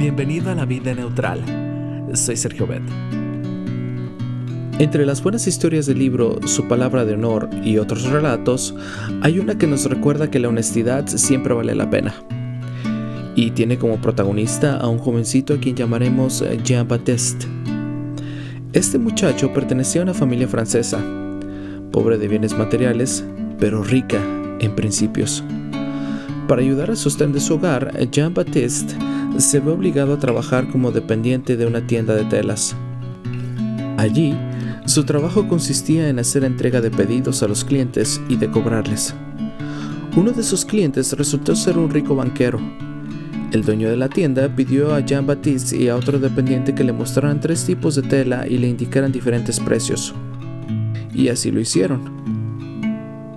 Bienvenido a la vida neutral. Soy Sergio Bet. Entre las buenas historias del libro Su palabra de honor y otros relatos, hay una que nos recuerda que la honestidad siempre vale la pena. Y tiene como protagonista a un jovencito a quien llamaremos Jean-Baptiste. Este muchacho pertenecía a una familia francesa, pobre de bienes materiales, pero rica en principios. Para ayudar al sostén de su hogar, Jean-Baptiste se ve obligado a trabajar como dependiente de una tienda de telas. Allí, su trabajo consistía en hacer entrega de pedidos a los clientes y de cobrarles. Uno de sus clientes resultó ser un rico banquero. El dueño de la tienda pidió a Jean-Baptiste y a otro dependiente que le mostraran tres tipos de tela y le indicaran diferentes precios. Y así lo hicieron.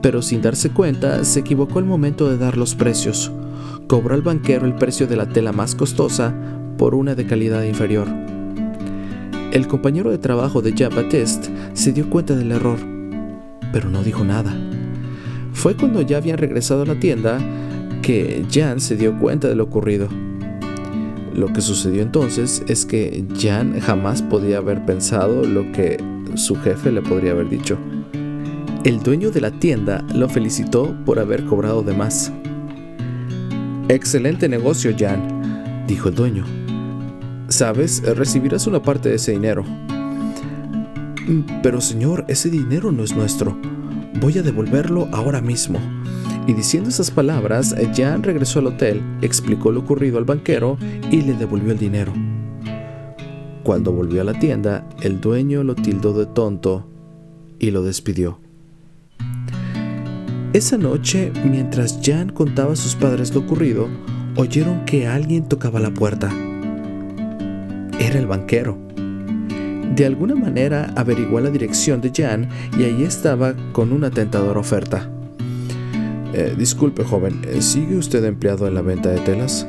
Pero sin darse cuenta, se equivocó al momento de dar los precios cobró al banquero el precio de la tela más costosa por una de calidad inferior. El compañero de trabajo de Jean-Baptiste se dio cuenta del error, pero no dijo nada. Fue cuando ya habían regresado a la tienda que Jan se dio cuenta de lo ocurrido. Lo que sucedió entonces es que Jan jamás podía haber pensado lo que su jefe le podría haber dicho. El dueño de la tienda lo felicitó por haber cobrado de más. Excelente negocio, Jan, dijo el dueño. Sabes, recibirás una parte de ese dinero. Pero señor, ese dinero no es nuestro. Voy a devolverlo ahora mismo. Y diciendo esas palabras, Jan regresó al hotel, explicó lo ocurrido al banquero y le devolvió el dinero. Cuando volvió a la tienda, el dueño lo tildó de tonto y lo despidió. Esa noche, mientras Jan contaba a sus padres lo ocurrido, oyeron que alguien tocaba la puerta. Era el banquero. De alguna manera averiguó la dirección de Jan y ahí estaba con una tentadora oferta. Eh, disculpe, joven, ¿sigue usted empleado en la venta de telas?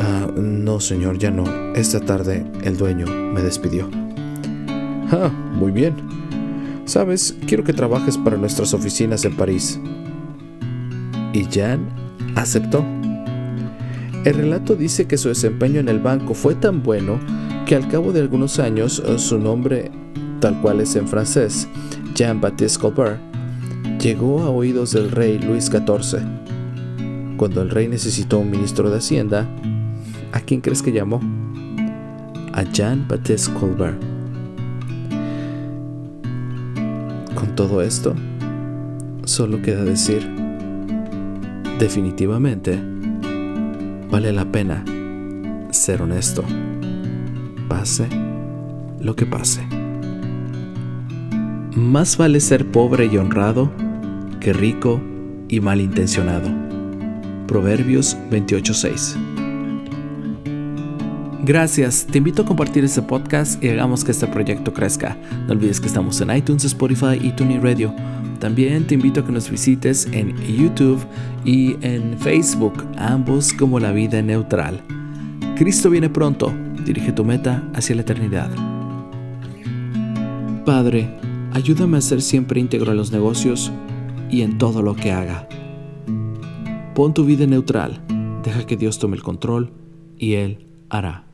Ah, no, señor, ya no. Esta tarde el dueño me despidió. Ah, muy bien. Sabes, quiero que trabajes para nuestras oficinas en París. Y Jan aceptó. El relato dice que su desempeño en el banco fue tan bueno que al cabo de algunos años eh, su nombre, tal cual es en francés, Jean-Baptiste Colbert, llegó a oídos del rey Luis XIV. Cuando el rey necesitó un ministro de Hacienda, ¿a quién crees que llamó? A Jean-Baptiste Colbert. Todo esto, solo queda decir, definitivamente, vale la pena ser honesto, pase lo que pase. Más vale ser pobre y honrado que rico y malintencionado. Proverbios 28:6 Gracias, te invito a compartir este podcast y hagamos que este proyecto crezca. No olvides que estamos en iTunes, Spotify y TuneIn Radio. También te invito a que nos visites en YouTube y en Facebook, ambos como la vida neutral. Cristo viene pronto, dirige tu meta hacia la eternidad. Padre, ayúdame a ser siempre íntegro en los negocios y en todo lo que haga. Pon tu vida neutral, deja que Dios tome el control y Él hará.